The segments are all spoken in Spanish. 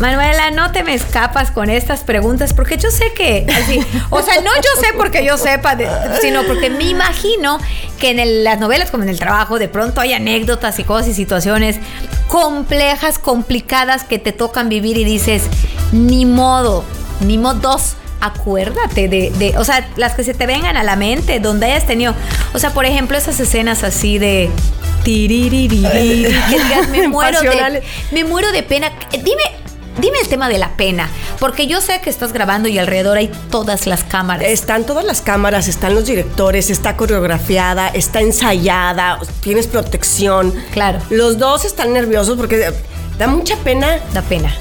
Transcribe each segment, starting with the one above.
Manuela, no te me escapas con estas preguntas porque yo sé que, así, o sea, no yo sé porque yo sepa, de- sino porque me imagino que en el- las novelas como en el trabajo de pronto hay anécdotas y cosas y situaciones complejas, complicadas que te tocan vivir y dices, ni modo, ni modos. Acuérdate de, de, o sea, las que se te vengan a la mente, donde hayas tenido, o sea, por ejemplo, esas escenas así de que digas, me muero de, me muero de pena. Dime, dime el tema de la pena, porque yo sé que estás grabando y alrededor hay todas las cámaras. Están todas las cámaras, están los directores, está coreografiada, está ensayada, tienes protección. Claro. Los dos están nerviosos porque da mucha pena, da pena.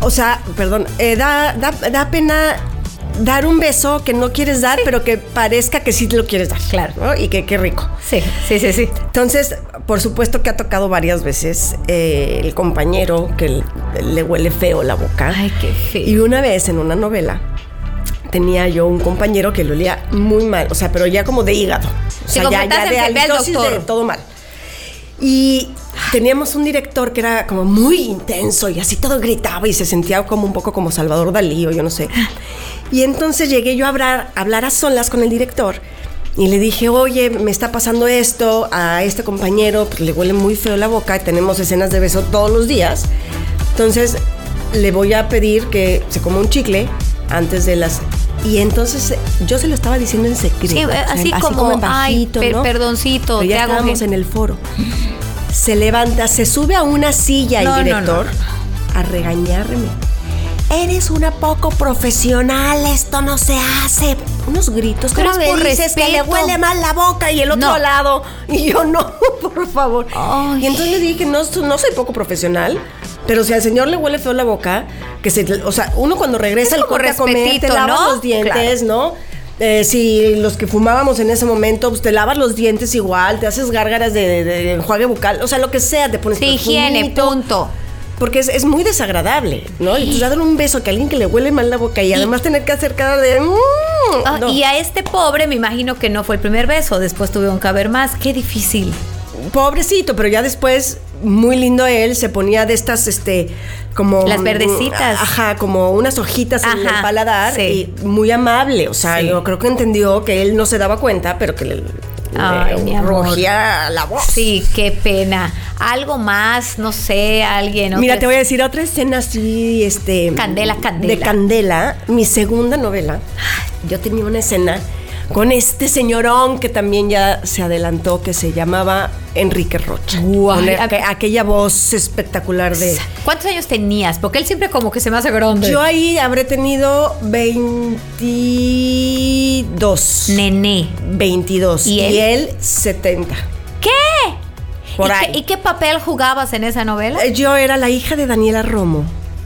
o sea, perdón, eh, da, da, da pena dar un beso que no quieres dar, pero que parezca que sí lo quieres dar. Claro. ¿no? Y que qué rico. Sí, sí, sí, sí. Entonces, por supuesto que ha tocado varias veces eh, el compañero que le, le huele feo la boca. Ay, qué feo. Y una vez en una novela tenía yo un compañero que le olía muy mal, o sea, pero ya como de hígado. O sea, ya, ya de halitosis, de todo mal. Y teníamos un director que era como muy intenso y así todo gritaba y se sentía como un poco como Salvador Dalí o yo no sé. Y entonces llegué yo a hablar, a hablar a solas con el director y le dije, oye, me está pasando esto a este compañero, pues le huele muy feo la boca, tenemos escenas de beso todos los días. Entonces le voy a pedir que se coma un chicle antes de las... Y entonces yo se lo estaba diciendo en secreto. Sí, o sea, así como, en ay, bajito, per- ¿no? perdoncito, Pero ya te estábamos en el foro. Se levanta, se sube a una silla No, el no, director a regañarme. Eres una poco profesional, esto no se hace. Unos gritos, Pero ¿cómo es por dices que le huele mal la boca y el otro No. lado? Y yo, no, por favor. Ay. Y entonces le dije, no, no soy poco profesional, pero si al señor le huele feo la boca, que se, o sea, uno cuando regresa al como corte a comer, te lavas ¿no? los dientes, ¿no? Eh, si los que fumábamos en ese momento, pues te lavas los dientes igual, te haces gárgaras de, de- de enjuague bucal, o sea, lo que sea, te pones Sí, higiene, punto. Porque es, es muy desagradable, ¿no? Y entonces dar un beso a que alguien que le huele mal la boca y, además tener que hacer cara de... "Mm", no. Y a este pobre me imagino que no fue el primer beso, después tuvieron que haber más. Qué difícil. Pobrecito, pero ya después, muy lindo él, se ponía de estas, este, como... Las verdecitas. Ajá, como unas hojitas en el paladar. sí. Y muy amable, o sea, Sí. yo creo que entendió que él no se daba cuenta, pero que le, Ay, le mi amor. rugía la voz. Sí, qué pena. Algo más, no sé, alguien. Mira, te voy a decir otra escena así, este... Candela, Candela. De Candela, mi segunda novela. Yo tenía una escena con este señorón que también ya se adelantó, que se llamaba Enrique Rocha. Guay. Con aqu- aquella voz espectacular de... ¿Cuántos años tenías? Porque él siempre como que se me hace grande. Yo ahí habré tenido 22. Nené. 22. ¿Y Y él? él, 70. ¿Qué? Por ¿Y, ahí. Qué, y qué papel jugabas en esa novela? Eh, Yo era la hija de Daniela Romo,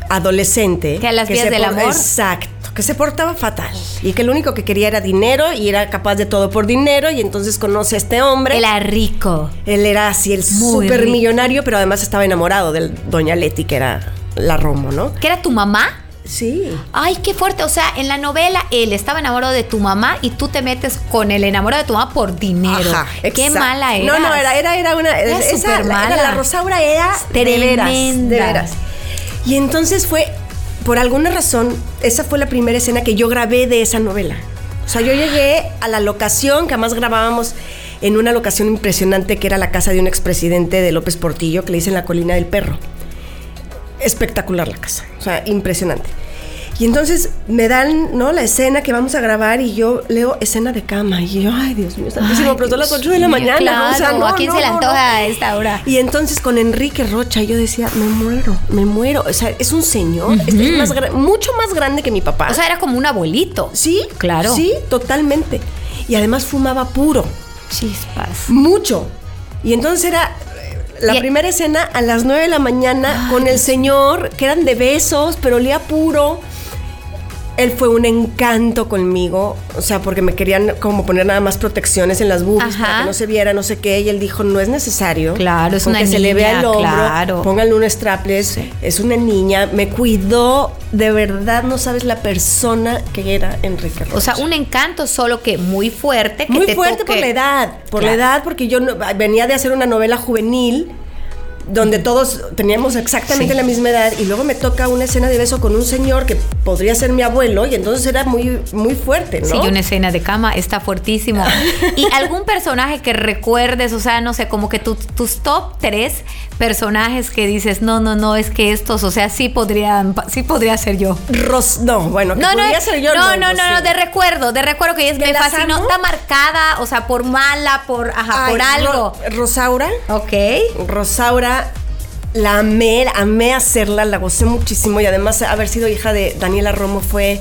adolescente. ¿Que a las vías del amor? Exacto, que se portaba fatal. Y que lo único que quería era dinero y era capaz de todo por dinero. Y entonces conoce a este hombre. Él era rico. Él era así el Muy súper rico. millonario, pero además estaba enamorado de Doña Leti, que era la Romo, ¿no? ¿Que era tu mamá? Sí. Ay, qué fuerte. O sea, en la novela él estaba enamorado de tu mamá y tú te metes con el enamorado de tu mamá por dinero. Ajá, qué mala era. No, no, era, era, era una. Era esa- mala. era la Rosaura era de veras. Tremenda. De veras. Y entonces fue, por alguna razón, esa fue la primera escena que yo grabé de esa novela. O sea, yo llegué a la locación que además grabábamos en una locación impresionante que era la casa de un expresidente de López Portillo, que le dicen la colina del perro. Espectacular la casa, o sea, impresionante. Y entonces me dan, ¿no? La escena que vamos a grabar y yo leo escena de cama. Y yo, ay, Dios mío, santísimo, pero son las Dios 8 de la mañana. ¿no? O sea, claro, no, ¿a quién no, se le antoja no. a esta hora? Y entonces con Enrique Rocha yo decía, me muero, me muero. O sea, es un señor, este es más mucho más grande que mi papá. O sea, era como un abuelito. sí, claro. Sí, totalmente. Y además fumaba puro, Chispas. mucho. Y entonces era eh, la Y- primera escena a las 9 de la mañana con el señor, que eran de besos, pero olía puro. Él fue un encanto conmigo, o sea, porque me querían como poner nada más protecciones en las boobies para que no se viera, no sé qué, y él dijo, no es necesario. Claro, es una que se le vea niña, el hombro, claro. pónganle un strapless, es una niña, me cuidó, de verdad no sabes la persona que era Enrique Rocha. O sea, un encanto solo que muy fuerte. Que Muy te fuerte toque- por la edad, por la edad, porque yo no- venía de hacer una novela juvenil donde todos teníamos exactamente Sí. la misma edad y luego me toca una escena de beso con un señor que podría ser mi abuelo y entonces era muy, muy fuerte, ¿no? Sí, una escena de cama está fuertísimo. ¿Y algún personaje que recuerdes? O sea, no sé, como que tu- tus top tres personajes que dices, no, no, no, es que estos, o sea, sí podrían, sí podría ser yo. Ros- no, bueno, que No, no, podría ser yo. no, no, no, no, sí. de recuerdo, de recuerdo que es, ¿Que me fascinó, está marcada, o sea, por mala, por, ajá, Ay, por algo. Ro- Rosaura. Ok. Rosaura, la amé, amé hacerla, la gocé muchísimo y además haber sido hija de Daniela Romo fue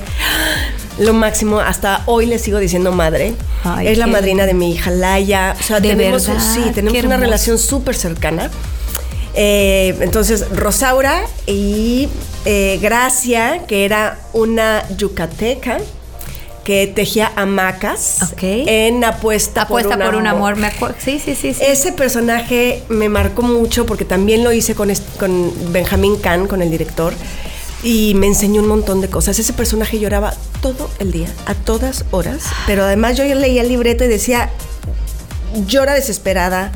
lo máximo. Hasta hoy le sigo diciendo madre. Ay, es la madrina de mi hija Laia. O sea, De tenemos, verdad, sí, tenemos una relación súper cercana. Eh, entonces, Rosaura y eh, Gracia, que era una yucateca que tejía hamacas Ok. en apuesta, Apuesta por un amor, me acuerdo. Sí, sí, sí, sí. ese personaje me marcó mucho porque también lo hice con, con Benjamín Kahn, con el director, y me enseñó un montón de cosas. Ese personaje lloraba todo el día, a todas horas, pero además yo leía el libreto y decía, llora desesperada,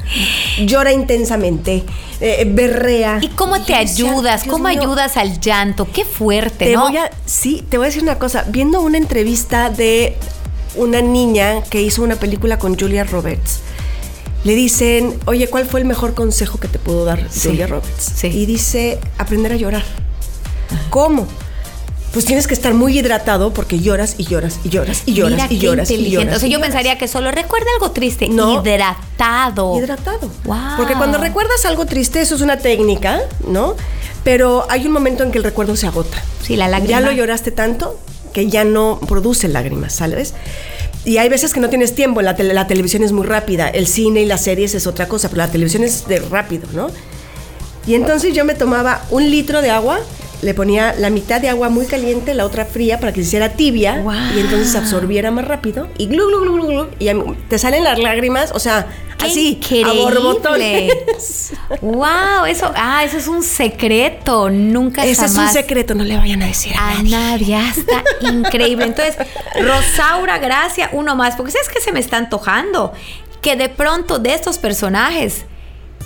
llora intensamente, eh, berrea. ¿Y cómo te ayudas? "Dios ¿Cómo mío, ayudas al llanto? Qué fuerte, te ¿no? voy a, sí, te voy a decir una cosa. Viendo una entrevista de una niña que hizo una película con Julia Roberts, le dicen, oye, ¿cuál fue el mejor consejo que te pudo dar Sí, Julia Roberts? sí. Y dice, aprender a llorar. ¿Cómo? Pues tienes que estar muy hidratado porque lloras y lloras y lloras y lloras Mira y lloras y lloras. O sea, yo pensaría que solo recuerda algo triste. No. Hidratado. Hidratado. Wow. Porque cuando recuerdas algo triste, eso es una técnica, ¿no? Pero hay un momento en que el recuerdo se agota. Sí, la lágrima. Ya lo lloraste tanto que ya no produce lágrimas, ¿sabes? Y hay veces que no tienes tiempo, la, tele- la televisión es muy rápida, el cine y las series es otra cosa, pero la televisión es de rápido, ¿no? Y entonces yo me tomaba un litro de agua, le ponía la mitad de agua muy caliente, la otra fría para que se hiciera tibia Guau. y entonces absorbiera más rápido y glu, glu, glu, glu, glu, y a te salen las lágrimas, o sea, ¡Qué así, a increíble! borbotones. wow, eso, ah, eso es un secreto. Nunca Ese es un secreto, no le vayan a decir a, A nadie. nadie, ah, está increíble. Entonces, Rosaura, Gracia, uno más, porque sabes que se me está antojando que de pronto de estos personajes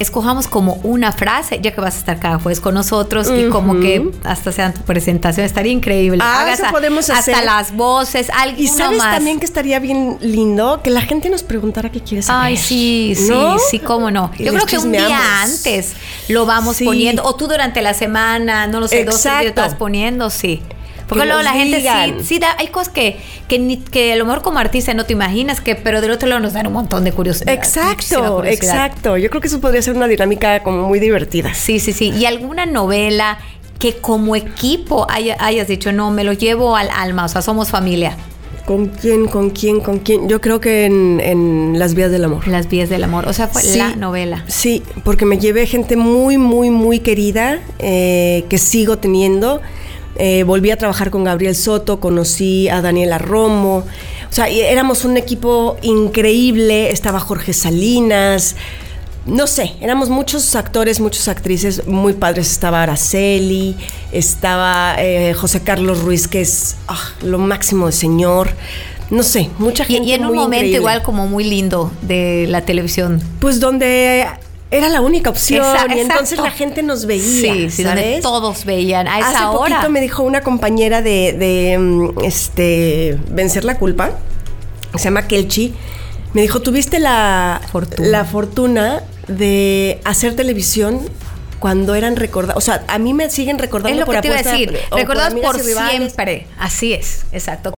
escojamos como una frase, ya que vas a estar cada jueves con nosotros y como que hasta sea tu presentación, estaría increíble. Ah, Hagas eso a- podemos hasta las voces, algo Y sabes más. también que estaría bien lindo que la gente nos preguntara qué quieres saber. Ay, sí, sí, ¿No? sí, cómo no. Yo creo que un día antes lo vamos Sí. poniendo, o tú durante la semana, no lo sé, dos tres días Exacto. estás poniendo, sí. Porque Que luego la gente digan. sí, sí da, hay cosas que, que, ni- que a lo mejor como artista no te imaginas, que, pero del otro lado nos dan un montón de curiosidad. Exacto, curiosidad. exacto. Yo creo que eso podría ser una dinámica como muy divertida. Sí, sí, sí. ¿Y alguna novela que como equipo haya- hayas dicho, no, me lo llevo al alma, o sea, somos familia? ¿Con quién, con quién, con quién? Yo creo que en, en Las Vías del Amor. Las vías del amor, o sea, fue Sí, la novela. Sí, porque me llevé gente muy, muy, muy querida eh, que sigo teniendo. Eh, volví a trabajar con Gabriel Soto, conocí a Daniela Romo. O sea, éramos un equipo increíble. Estaba Jorge Salinas. No sé, éramos muchos actores, muchas actrices muy padres. Estaba Araceli, estaba eh, José Carlos Ruiz, que es ah, lo máximo de señor. No sé, mucha Y, gente. y en un muy momento increíble. igual como muy lindo de la televisión. Pues donde era la única opción y entonces la gente nos veía. Sí, sí, donde ¿sabes? todos veían a esa Hace hora. poquito me dijo una compañera de, de, mm, este Vencer la culpa, se llama Kelchi. Me dijo, ¿tuviste la Fortuna. la fortuna de hacer televisión cuando eran recordados? O sea, a mí me siguen recordando Es lo por que te iba a decir. Recordados por siempre. Así es, exacto.